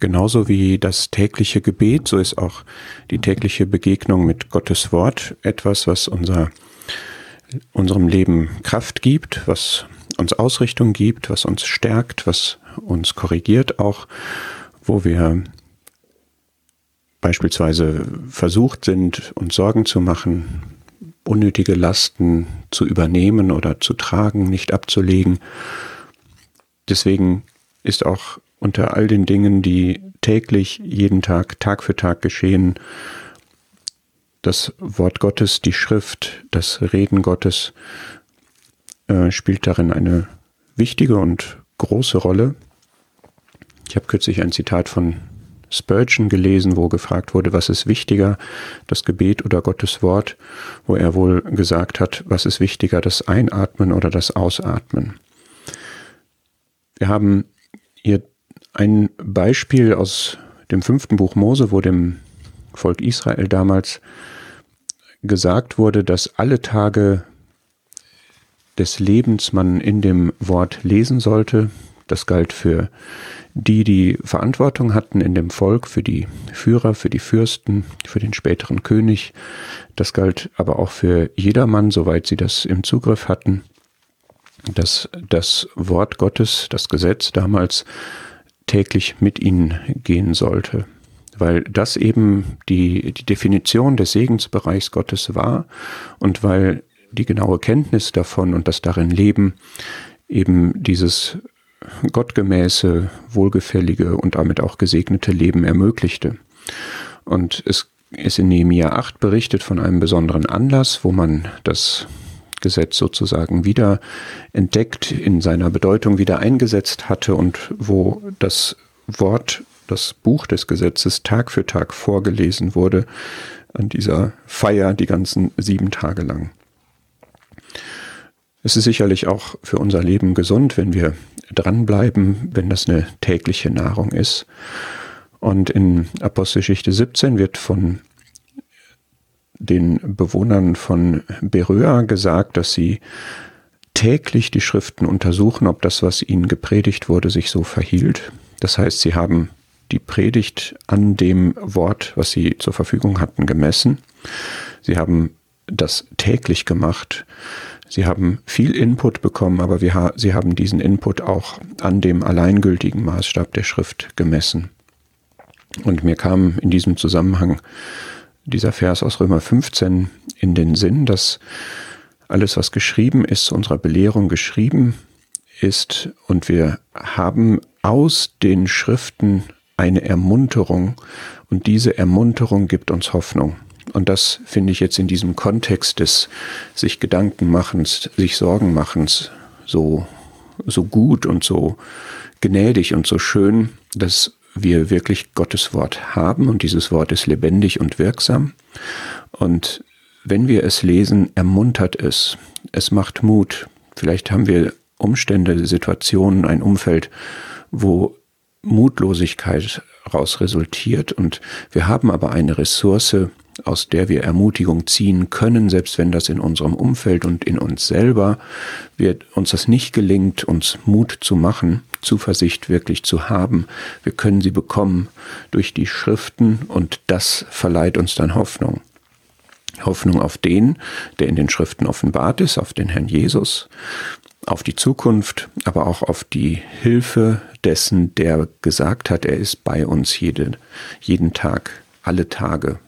Genauso wie das tägliche Gebet, so ist auch die tägliche Begegnung mit Gottes Wort etwas, was unser, unserem Leben Kraft gibt, was uns Ausrichtung gibt, was uns stärkt, was uns korrigiert auch, wo wir beispielsweise versucht sind, uns Sorgen zu machen, unnötige Lasten zu übernehmen oder zu tragen, nicht abzulegen. Deswegen ist auch unter all den Dingen, die täglich, jeden Tag, Tag für Tag geschehen, das Wort Gottes, die Schrift, das Reden Gottes äh, spielt darin eine wichtige und große Rolle. Ich habe kürzlich ein Zitat von Spurgeon gelesen, wo gefragt wurde, was ist wichtiger, das Gebet oder Gottes Wort, wo er wohl gesagt hat, was ist wichtiger, das Einatmen oder das Ausatmen. Wir haben hier ein Beispiel aus dem fünften Buch Mose, wo dem Volk Israel damals gesagt wurde, dass alle Tage des Lebens man in dem Wort lesen sollte. Das galt für die, die Verantwortung hatten in dem Volk, für die Führer, für die Fürsten, für den späteren König. Das galt aber auch für jedermann, soweit sie das im Zugriff hatten, dass das Wort Gottes, das Gesetz damals täglich mit ihnen gehen sollte. Weil das eben die, die Definition des Segensbereichs Gottes war und weil die genaue Kenntnis davon und das darin Leben eben dieses gottgemäße, wohlgefällige und damit auch gesegnete Leben ermöglichte. Und es ist in Nehemiah 8 berichtet von einem besonderen Anlass, wo man das Gesetz sozusagen wieder entdeckt, in seiner Bedeutung wieder eingesetzt hatte und wo das Wort, das Buch des Gesetzes Tag für Tag vorgelesen wurde an dieser Feier die ganzen sieben Tage lang. Es ist sicherlich auch für unser Leben gesund, wenn wir dranbleiben, wenn das eine tägliche Nahrung ist. Und in Apostelgeschichte 17 wird von den Bewohnern von Beröa gesagt, dass sie täglich die Schriften untersuchen, ob das, was ihnen gepredigt wurde, sich so verhielt. Das heißt, sie haben die Predigt an dem Wort, was sie zur Verfügung hatten, gemessen. Sie haben das täglich gemacht. Sie haben viel Input bekommen, aber wir, sie haben diesen Input auch an dem alleingültigen Maßstab der Schrift gemessen. Und mir kam in diesem Zusammenhang dieser Vers aus Römer 15 in den Sinn, dass alles, was geschrieben ist, zu unserer Belehrung geschrieben ist und wir haben aus den Schriften eine Ermunterung und diese Ermunterung gibt uns Hoffnung. Und das finde ich jetzt in diesem Kontext des sich Gedanken machens, sich Sorgen machens so, so gut und so gnädig und so schön, dass wir wirklich Gottes Wort haben und dieses Wort ist lebendig und wirksam. Und wenn wir es lesen, ermuntert es, es macht Mut. Vielleicht haben wir Umstände, Situationen, ein Umfeld, wo Mutlosigkeit raus resultiert und wir haben aber eine Ressource, aus der wir Ermutigung ziehen können, selbst wenn das in unserem Umfeld und in uns selber wird uns das nicht gelingt, uns Mut zu machen, Zuversicht wirklich zu haben. Wir können sie bekommen durch die Schriften und das verleiht uns dann Hoffnung. Hoffnung auf den, der in den Schriften offenbart ist, auf den Herrn Jesus, auf die Zukunft, aber auch auf die Hilfe dessen, der gesagt hat, er ist bei uns jede, jeden Tag, alle Tage